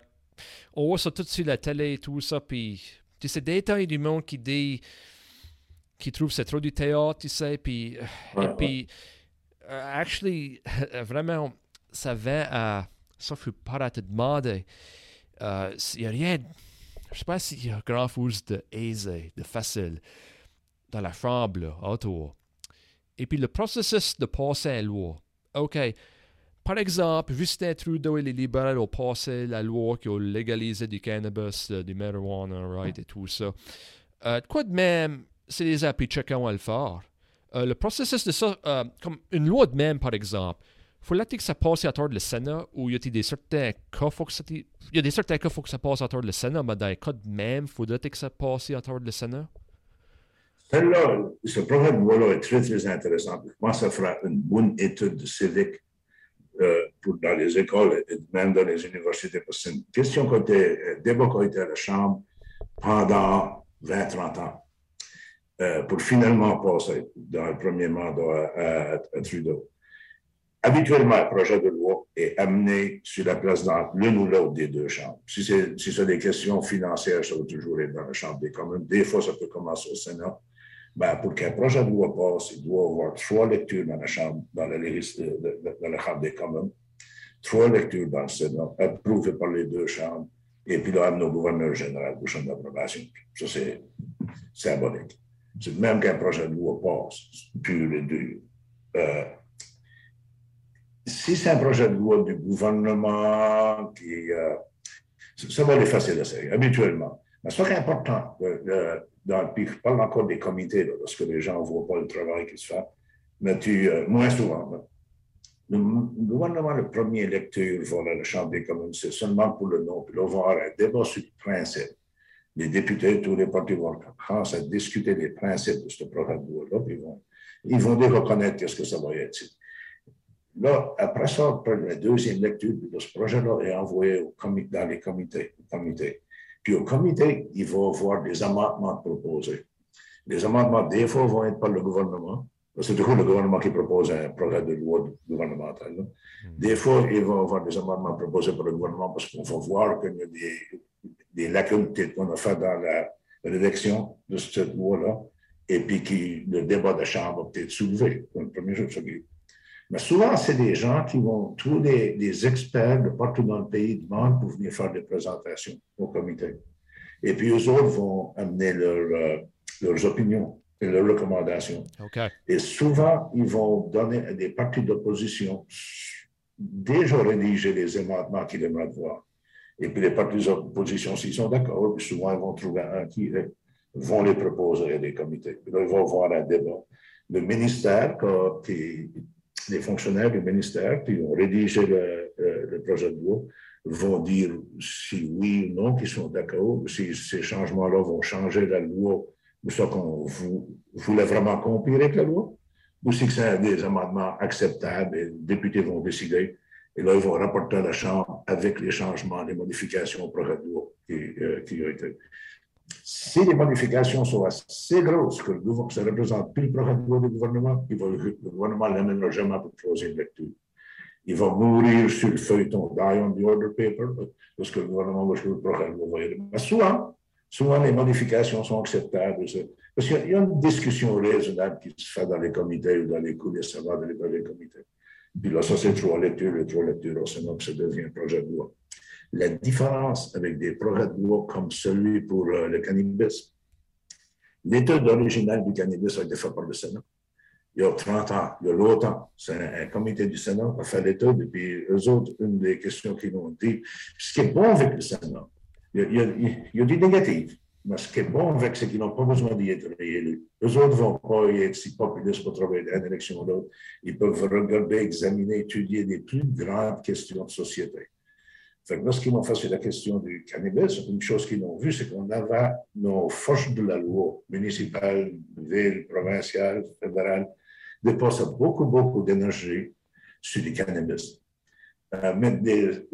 On voit ça tout sur la télé et tout ça, puis tu sais, des détails du monde qui dit, qui trouve c'est trop du théâtre, tu sais, puis, et puis, uh, actually, vraiment, ça va à, ça fait pas à te demander, euh, il n'y a rien, je sais pas s'il y a grand chose de aisé, de facile dans la chambre, autour. Et puis le processus de passer à la loi. OK, par exemple, Justin Trudeau et les libéraux ont passé la loi qui a légalisé du cannabis, du marijuana, right, et tout ça. Euh, quoi de même, c'est des applis, chacun va le faire. Euh, le processus de ça, euh, comme une loi de même, par exemple, faut que ça passe à travers le Sénat ou il y a des certains cas, faut que ça, il y a des certains cas, faut que ça passe à travers le Sénat, mais dans les cas de même, faudrait que ça passe à travers le Sénat? Celle-là, ce programme de loi-là est très, très intéressant. Je ça fera une bonne étude civique euh, pour, dans les écoles et même dans les universités, parce c'est une question qui a été, euh, a été à la Chambre pendant 20-30 ans euh, pour finalement passer dans le premier mandat à, Trudeau. Habituellement, le projet de loi est amené sur la place dans l'une ou l'autre des deux chambres. Si c'est si des questions financières, ça va toujours être dans la Chambre des communes. Des fois, ça peut commencer au Sénat ben, pour qu'un projet de loi passe, il doit avoir trois lectures dans la Chambre, dans la, dans la Chambre des communes, trois lectures dans le Sénat, approuvées par les deux chambres, et puis là, nos gouverneurs général pour chambre d'approbation. Ça, c'est symbolique. C'est même qu'un projet de loi passe, pur et dur. Euh, si c'est un projet de loi du gouvernement. Euh, ça va l'effacer de série, habituellement. Mais ce qui est important, euh, dans, puis je parle encore des comités, là, parce que les gens ne voient pas le travail qui se fait, mais tu, euh, moins souvent. Le, gouvernement, le premier lecture va à la Chambre des communes, c'est seulement pour le nom, puis là, on va avoir un débat sur le principe. Les députés, tous les partis vont commencer à discuter des principes de ce programme de loi-là, puis ils vont, ils vont reconnaître qu'est-ce que ça va être. Là, après ça, après la deuxième lecture, ce projet-là est envoyé dans les comités. Puis au comité, il va y avoir des amendements proposés. Les amendements, des fois, vont être par le gouvernement. C'est toujours le gouvernement qui propose un projet de loi gouvernemental. Hmm. Des fois, il va y avoir des amendements proposés par le gouvernement parce qu'on va voir qu'il y a des, des lacunes qu'on a fait dans la rédaction de cette loi-là, et puis que le débat de chambre va peut-être soulevé. Le premier jour, mais souvent, c'est des gens qui vont trouver des, experts de partout dans le pays demandent pour venir faire des présentations au comité. Et puis, eux autres vont amener euh, leurs opinions et leurs recommandations. Et souvent, ils vont donner à des partis d'opposition déjà rédiger les amendements qu'ils aimeraient voir. Et puis, les partis d'opposition, s'ils sont d'accord, souvent, ils vont trouver un qui vont les proposer à des comités. Puis là, ils vont avoir un débat. Le ministère, qui les fonctionnaires du ministère qui ont rédigé le, projet de loi vont dire si oui ou non qu'ils sont d'accord, si ces changements-là vont changer la loi, ou ça qu'on voulait vraiment accomplir avec la loi, ou si c'est des amendements acceptables et les députés vont décider. Et là, ils vont rapporter à la Chambre avec les changements, les modifications au projet de loi qui, euh, qui ont été si les modifications sont assez grosses que ça représente plus le programme du gouvernement, il va, le gouvernement ne l'amènera jamais pour troisième lecture. Il va mourir sur le feuilleton die on the order paper parce que le gouvernement va jouer le programme. Mais souvent, les modifications sont acceptables. Parce qu'il y a une discussion raisonnable qui se fait dans les comités ou dans les coulisses avant dans les comités. Puis là, ça, c'est trois lectures, les trois lectures, sinon ça devient un projet de loi. La différence avec des projets de loi comme celui pour euh, le cannabis, L'étude originale du cannabis a été faite par le Sénat. Il y a 30 ans, il y a longtemps, c'est un, comité du Sénat qui a fait l'étude, et puis eux autres, une des questions qu'ils ont dit, ce qui est bon avec le Sénat, il y a, il y des négatifs, mais ce qui est bon avec, c'est qu'ils n'ont pas besoin d'y être réélus. Eux autres ne vont pas y être si populistes pour travailler d'une élection ou l'autre. Ils peuvent regarder, examiner, étudier des plus grandes questions de société. Lorsqu'ils ont fait la question du cannabis, une chose qu'ils ont vue, c'est qu'on avait nos forces de la loi, municipales, villes, provinciales, fédérales, dépensaient beaucoup, beaucoup d'énergie sur le cannabis mettre des,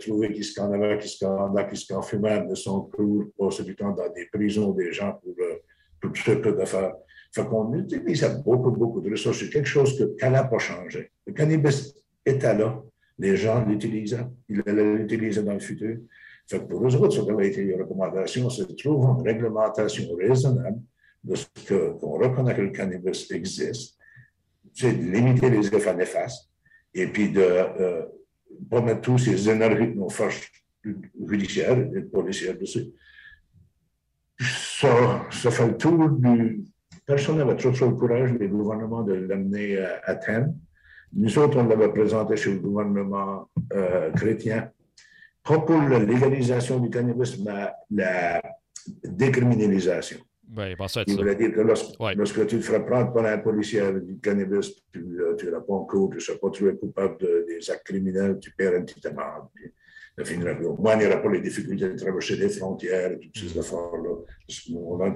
trouver qui se avait, qui se qui se fumaient de son cours, passer du temps dans des prisons des gens pour, euh, pour très peu d'affaires. Fait qu'on utilisait beaucoup, beaucoup de ressources. C'est quelque chose que n'a pas changé. Le cannabis était là. Les gens l'utilisaient. Ils allaient l'utiliser dans le futur. Fait pour eux autres, ça avait été une recommandation, c'est de trouver une réglementation raisonnable de ce qu'on reconnaît que le cannabis existe. C'est de limiter les effets néfastes et puis de, euh, pas mettre tous ces énergies de nos forces judiciaires et policières dessus. Ça, ça fait le tour du. Personne n'avait trop, le courage, les gouvernements, de l'amener à, thème. Nous autres, on l'avait présenté chez le gouvernement euh, chrétien, pas pour la légalisation du cannabis, mais la décriminalisation. Oui, ça Il voulait dire que lorsque, tu te ferais prendre par un policier avec du cannabis, tu, euh, tu pas en cours, tu ne seras pas trouvé coupable de, des actes criminels, tu perds une petite amende. Il n'y aura pas les difficultés de traverser les frontières et toutes ces affaires-là. On a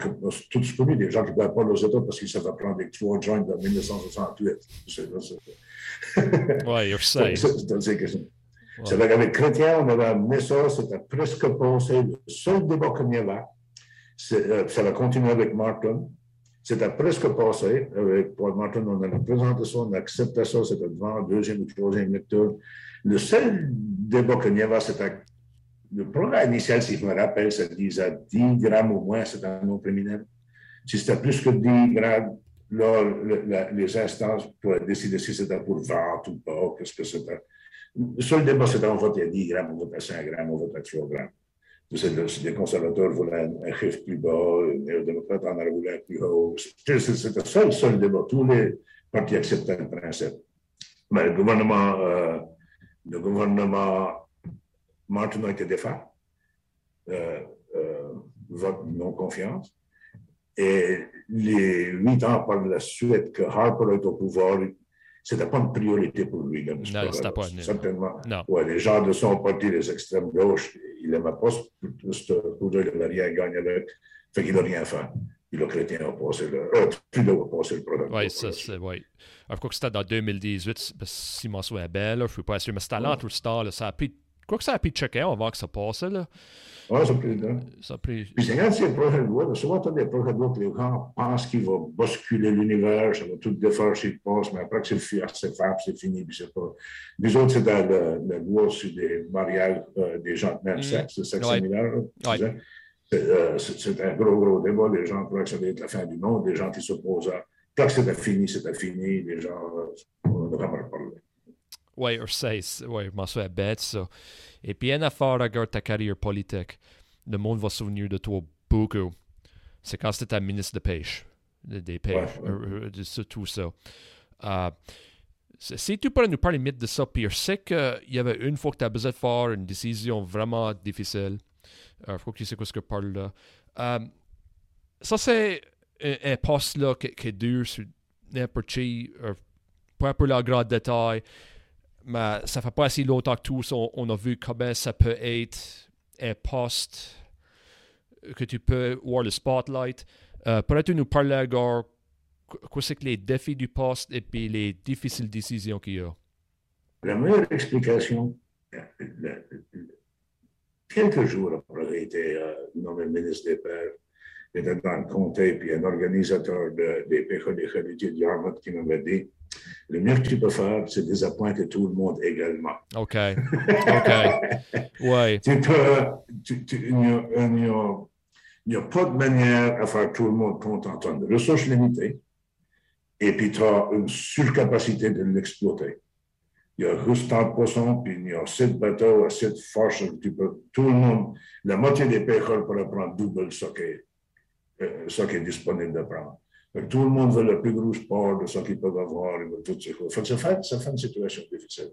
tous connu des gens qui ne peuvent pas aux États parce qu'ils savent prendre des trois joints en 1968. Oui, je sais. C'est vrai qu'avec Chrétien, on avait amené ça, c'était presque passé. Le seul débat qu'il y avait, euh, ça va continuer avec Martin. C'était presque passé. Avec Paul Martin, on a présenté ça, on a accepté ça, c'était devant deuxième ou troisième lecture. Le seul débat qu'il y avait, c'était le programme initial, si je me rappelle, ça disait 10 grammes au moins, c'était un nom criminel. Si c'était plus que 10 grammes, là, les instances pourraient décider si c'était pour vente ou pas, qu'est-ce que c'était. Le seul débat, c'était on vote à 10 grammes, on vote à 5 grammes, on vote à 3 grammes les conservateurs voulaient un, chiffre plus bas, les néo-démocrates en voulu un plus haut. C'était le seul débat. Tous les partis acceptaient le principe. Mais le gouvernement, euh, le gouvernement Martin a été défait, euh, euh, vote non-confiance. Et les huit ans par la suite que Harper est au pouvoir, ce n'était pas une priorité pour lui. non, c'était pas. Certainement. Non. Ouais, les gens de son parti, les extrêmes gauches, il n'aimait pas ce il n'avait rien gagné avec. Fait qu'il n'a rien fait. Puis le chrétien a passé le. Euh, Trudeau a passé le programme. Oui, ça, c'est. Oui. Je crois que c'était dans 2018, si m'en souviens bien, là, je ne suis pas sûr, mais c'était le temps. Là, ça a pris. Quoi que ça a pris de checker avant que ça passe. Là. Oui, ça a pris Ça a pris. Puis c'est quand c'est projet de loi, souvent, tu as des projets de loi que les gens pensent qu'il va basculer l'univers, ça va tout défaire s'il passe, mais après que c'est fait, c'est c'est fini, puis c'est pas. Les autres, c'est dans la, loi sur des mariages euh, des gens de même sexe, le sexe similaire. Euh, c'est un gros, gros débat. Les gens croient que ça va être la fin du monde. Les gens qui s'opposent à. Quand c'était fini, c'était fini. Les gens, euh, on n'a pas parlé. Oui, je sais. Oui, je m'en souviens bête, ça. Et puis, une affaire, regarde ta carrière politique. Le monde va se souvenir de toi beaucoup. C'est quand c'était ministre de pêche. Des pêches. Euh, de tout ça. Euh, si tu pourrais nous parler de ça, puis je sais qu'il y avait une fois que tu as besoin de faire une décision vraiment difficile. Il faut que tu sais quoi ce que je parle là. Euh, ça, c'est un, poste là qui, est dur sur n'importe qui, peu le grand détail mais ça fait pas assez longtemps que tous on, a vu comment ça peut être un poste que tu peux voir le spotlight. Euh, Pourrais-tu nous parler encore quoi c'est que les défis du poste et puis les difficiles décisions qu'il y a? La meilleure explication, quelques jours après avoir été euh, nommé ministre des Pères, j'étais dans le comté, puis un organisateur de, des péchés de Yarmouth qui m'avait dit le mieux que tu peux faire, c'est désappointer tout le monde également. OK. OK. ouais. Tu peux, il n'y a, pas de manière à faire tout le monde content. Tu as une ressource limitée et puis tu as une surcapacité de l'exploiter. Il y a juste tant de poissons, puis il y a assez de bateaux, assez de force. Tout le monde, la moitié des pêcheurs pourraient prendre double ce euh, qui est disponible de prendre. tout le monde veut le plus gros sport de ce qu'ils peuvent avoir. Ça, fait, ça fait une situation difficile.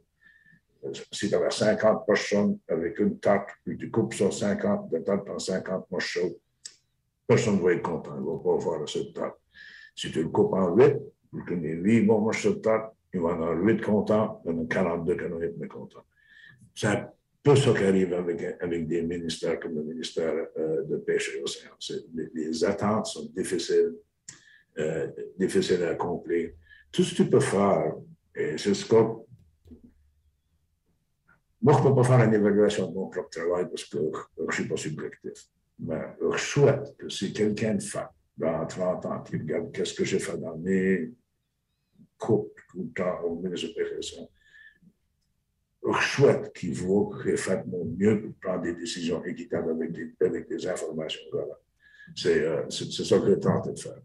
Si tu avais 50 personnes avec une tarte, puis tu coupes ça 50 de tarte en 50 morceaux, personne ne va être content. Il ne va pas avoir cette tarte. Si tu le coupes en 8, tu connais 8 bons morceaux de tarte, il va en avoir 8 contents, il y en a 42 qui vont être mécontents. C'est peu ce qui arrive avec, avec des ministères comme le ministère euh, de Pêche et Océan. Les, attentes sont difficiles, euh, difficiles à accomplir. Tout ce que tu peux faire, et c'est ce que moi, je ne peux pas faire une évaluation de mon propre travail parce que je ne suis pas subjectif. Mais je souhaite que si quelqu'un de fait dans 30 ans qui regarde qu'est-ce que j'ai fait dans mes le temps au ministre de Péresson, je souhaite qu'il voit que fait mon mieux pour prendre des décisions équitables avec des, avec des informations. Voilà. C'est euh, ça que j'ai tenté de faire.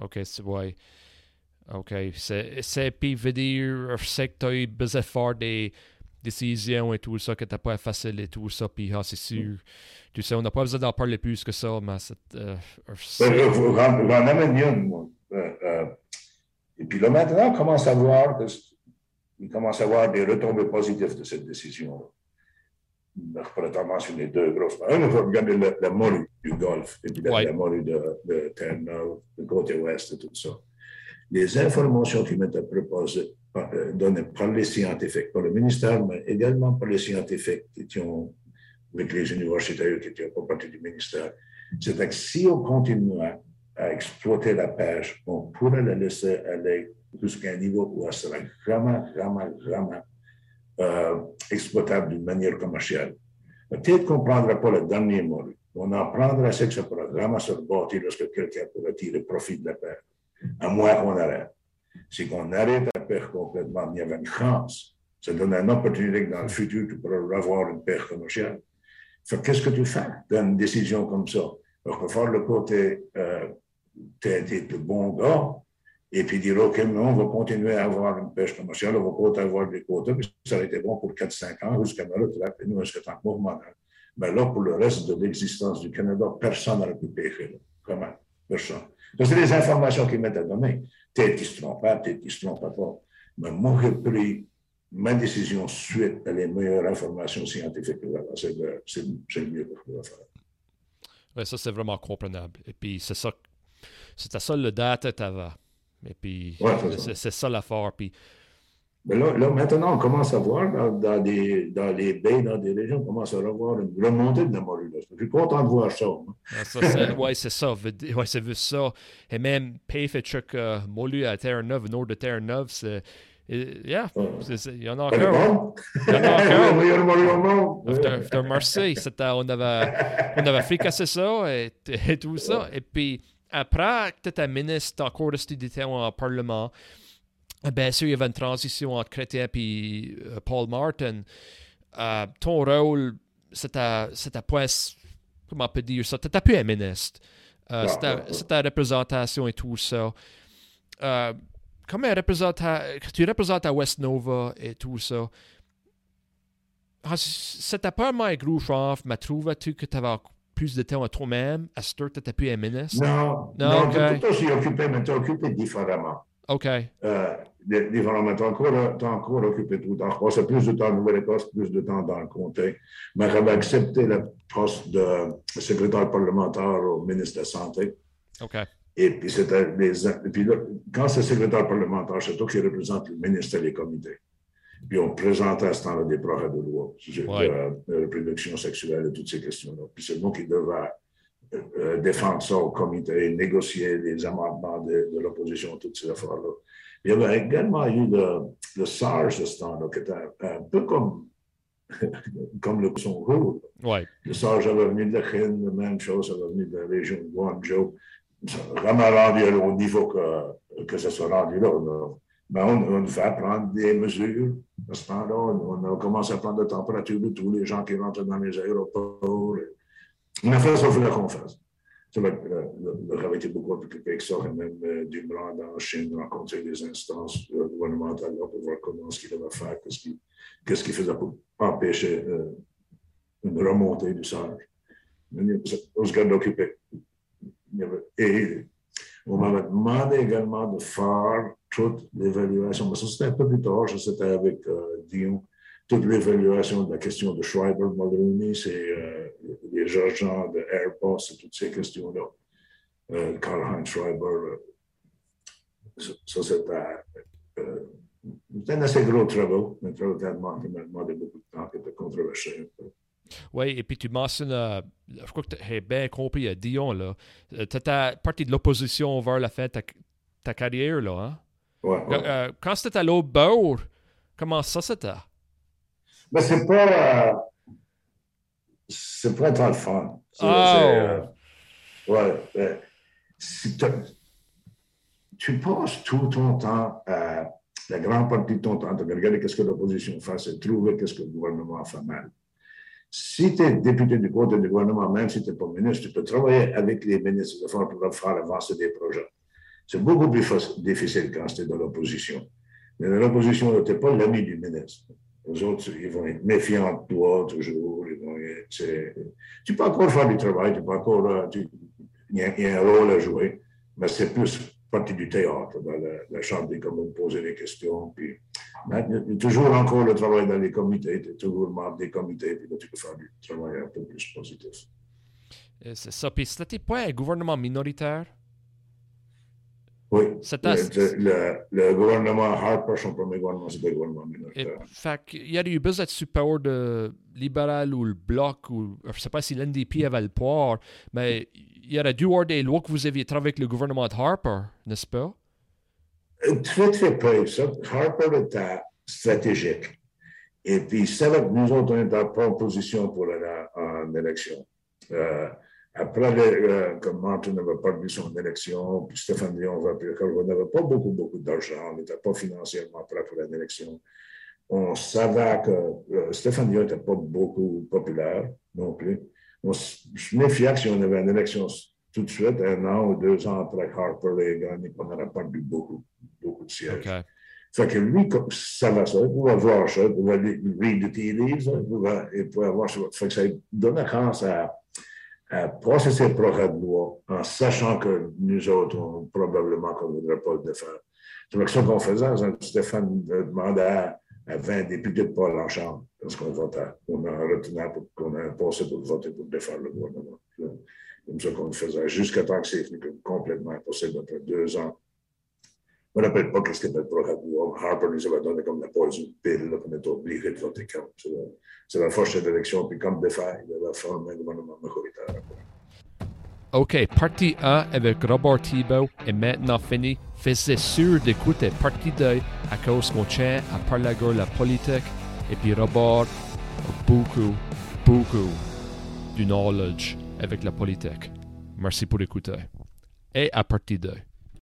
OK, c'est ouais. OK. C'est puis veut dire c'est que tu as besoin de faire des décisions et tout ça, que tu pas facile et tout ça, puis ah, c'est sûr. Tu sais, on n'a pas besoin d'en parler plus que ça, mais c'est. Euh, J'en amène une, moi. Et puis là, maintenant, commence à voir, il commence à avoir des retombées positives de cette décision. Je pourrais t'en mentionner deux grosses. Un, il faut regarder la, morue du Golfe, et puis la, ouais. morue de, de Terre-Neuve, du côté ouest et tout ça les informations qui m'étaient proposées, euh, données par les scientifiques, par le ministère, mais également par les scientifiques qui étaient avec les universitaires qui n'étaient pas partie du ministère, c'était que si on continuait à exploiter la pêche, on pourrait la laisser aller jusqu'à un niveau où elle serait vraiment, vraiment, vraiment euh, exploitable d'une manière commerciale. Peut-être qu'on ne prendra pas le dernier mot. On en prendra ce que ça pourrait vraiment se rebâtir lorsque quelqu'un pourrait tirer profit de la pêche à moins qu'on arrête. Si on arrête la pêche complètement, il y avait une chance. Ça donne une opportunité que dans le futur, tu pourras avoir une pêche commerciale. Qu'est-ce que tu fais dans une décision comme ça? Il faut faire le côté, euh, tu es le bon gars, et puis dire, OK, mais on va continuer à avoir une pêche commerciale, on va pas avoir des quotas, puis ça aurait été bon pour 4-5 ans, jusqu'à maintenant, nous, est-ce que en mouvement? Mais là, pour le reste de l'existence du Canada, personne n'aurait pu pêcher. Comment? Personne. Donc, c'est des informations qu'ils mettent à donner. Peut-être qu'ils se trompent pas, peut-être qu'ils se trompent pas. Mais moi, j'ai pris ma décision suite à les meilleures informations scientifiques que C'est le mieux que je faire. Oui, ça, c'est vraiment comprenable. Et puis, c'est ça, c'était ça le date avant. Et puis, ouais, c'est ça l'affaire. Puis, mais là, maintenant, on commence à voir dans, dans, des, dans les baies, dans des régions, on commence à revoir une remontée de la morue. Je suis content de voir ça. Ah, oui, c'est ça. Oui, c'est vu ça. Et même Pay et Chuck uh, Molu à Terre-Neuve, nord de Terre-Neuve, c'est. Yeah, il y en a encore. Il y en a encore. Te remercie. On avait, on avait fricassé ça et, et tout ça. Et puis, après, tu étais ministre encore de studier en Parlement. Bien sûr, il y avait une transition entre Chrétien et euh, Paul Martin. Euh, ton rôle, c'était, c'était pas, comment on peut dire ça, t'étais plus un ministre. Euh, c'était, la représentation et tout ça. Euh, comment tu représentes à West Nova et tout ça. C'était pas un gros chef, mais trouvais-tu que tu avais plus de temps à toi-même à ce que tu n'étais plus un ministre? Non, non, non okay. tu aussi occupé, mais tu occupé différemment. OK. Euh, différemment, tu as encore, encore occupé tout le temps. Je passais plus de temps en Nouvelle-Écosse, plus de temps dans le comté. Mais j'avais accepté le poste de secrétaire parlementaire au ministre de la Santé. OK. Et puis, c'était les. Et puis là, quand c'est secrétaire parlementaire, c'est toi qui représente le ministère des comités. Puis on présentait à ce temps-là des projets de loi sur ouais. la reproduction sexuelle et toutes ces questions-là. Puis c'est moi qui devais euh, défendre ça au comité, négocier les amendements de, de l'opposition, toutes ces affaires-là. Il y avait également eu le, le SARS de ce temps-là, qui était un, peu comme, comme le son rouge. Ouais. Le SARS avait venu de la Chine, la même chose, avait venu de la région de Guangzhou. Vraiment rendu au niveau que, que ça soit rendu là. Mais on, on fait prendre des mesures à ce temps-là. On, on, a commencé à prendre la température de tous les gens qui rentrent dans les aéroports. On a fait ce qu'il fallait qu'on fasse. J'avais été beaucoup occupé avec ça, et même euh, du bras la Chine, rencontrer des instances gouvernementales pour voir comment ce qu'il devait faire, qu'est-ce qu'il qu faisait pour empêcher euh, une remontée du sage. On se garde occupé. Et on m'a demandé également de faire l'évaluation. Mais ça, c'était un peu plus tard, c'était avec euh, Dion. Toute l'évaluation de la question de Schreiber, Mulroney, c'est euh, les agents de Airbus toutes ces questions-là. Euh, Karl-Heinz Schreiber, ça, c'était un assez gros travail, un travail qui m'a demandé beaucoup de temps, qui était controversé oui, et puis tu mentionnes, euh, je crois que tu as bien compris, Dion, là. Tu étais de l'opposition vers la fin de ta, carrière, là, hein? Ouais, ouais. quand c'était à bord, comment ça c'était? Ben, c'est pas. c'est pas tant le fun. Oh. ouais. Ben, tu passes tout ton temps la grande partie de ton temps, à regarder ce que l'opposition fait et trouver ce que le gouvernement fait mal. Si tu es député du côté du gouvernement, même si tu n'es pas ministre, tu peux travailler avec les ministres de pour faire avancer des projets. C'est beaucoup plus difficile quand es dans l'opposition. Mais l'opposition, n'es pas l'ami du ministre. Les autres, ils vont être méfiants de toi toujours. tu peux encore faire du travail, tu peux encore. Euh, il y, a un rôle à jouer, mais c'est plus partie du théâtre dans la, Chambre des communes, poser des questions. Puis, a toujours encore le travail dans les comités, tu es toujours membre des comités, puis là, tu peux faire du travail un peu plus positif. Euh, c'est ça. Puis c'était pas un gouvernement minoritaire? Oui. Le, le, gouvernement Harper, son premier gouvernement, c'était le gouvernement minoritaire. fait il y a eu besoin de support de libéral ou le bloc, ou je ne sais pas si l'NDP avait le pouvoir, mais il y aurait dû avoir des lois que vous aviez travaillé avec le gouvernement de Harper, n'est-ce pas? Très, très peu. Ça. Harper était stratégique. Et puis, c'est que nous autres, on était en position pour aller en élection. Euh, après, euh, comme Martin n'avait pas vu son élection, puis Stéphane Dion on n'avait pas beaucoup, beaucoup d'argent, on n'était pas financièrement prêt pour une élection. On savait que Stéphane Dion n'était pas beaucoup populaire non plus je me méfiais que si on avait une élection tout de suite, un an ou deux ans après Harper ait gagné, on n'aurait pas eu beaucoup, beaucoup de sièges. Okay. Fait que lui, ça va ça, il pouvait voir ça, il pouvait the tea leaves, il pouvait, voir ça. Fait que ça donnait chance à passer ses projets de loi en sachant que nous autres, on, probablement qu'on ne voudrait pas le défendre. C'est ça qu'on faisait. Stéphane demandait à, à 20 députés de Paul en Chambre, parce qu'on votait. On a retenu pour qu'on a passé pour voter pour défendre le gouvernement. Comme ça qu'on faisait, jusqu'à temps que c'est complètement impossible après deux ans. Me rappelle pas ce qu'était le programme. Harper nous avait donné comme la pause une pile, qu'on était obligé de voter contre. C'est la force de l'élection, puis comme défait, il avait formé un gouvernement majoritaire. OK, partie 1 avec Robert Thibault est maintenant fini. Faisez sûr d'écouter partie 2 à cause qu'on tient à parler de la politique. Et puis Robert a beaucoup, beaucoup du knowledge avec la politique. Merci pour l'écouter. Et à partie 2.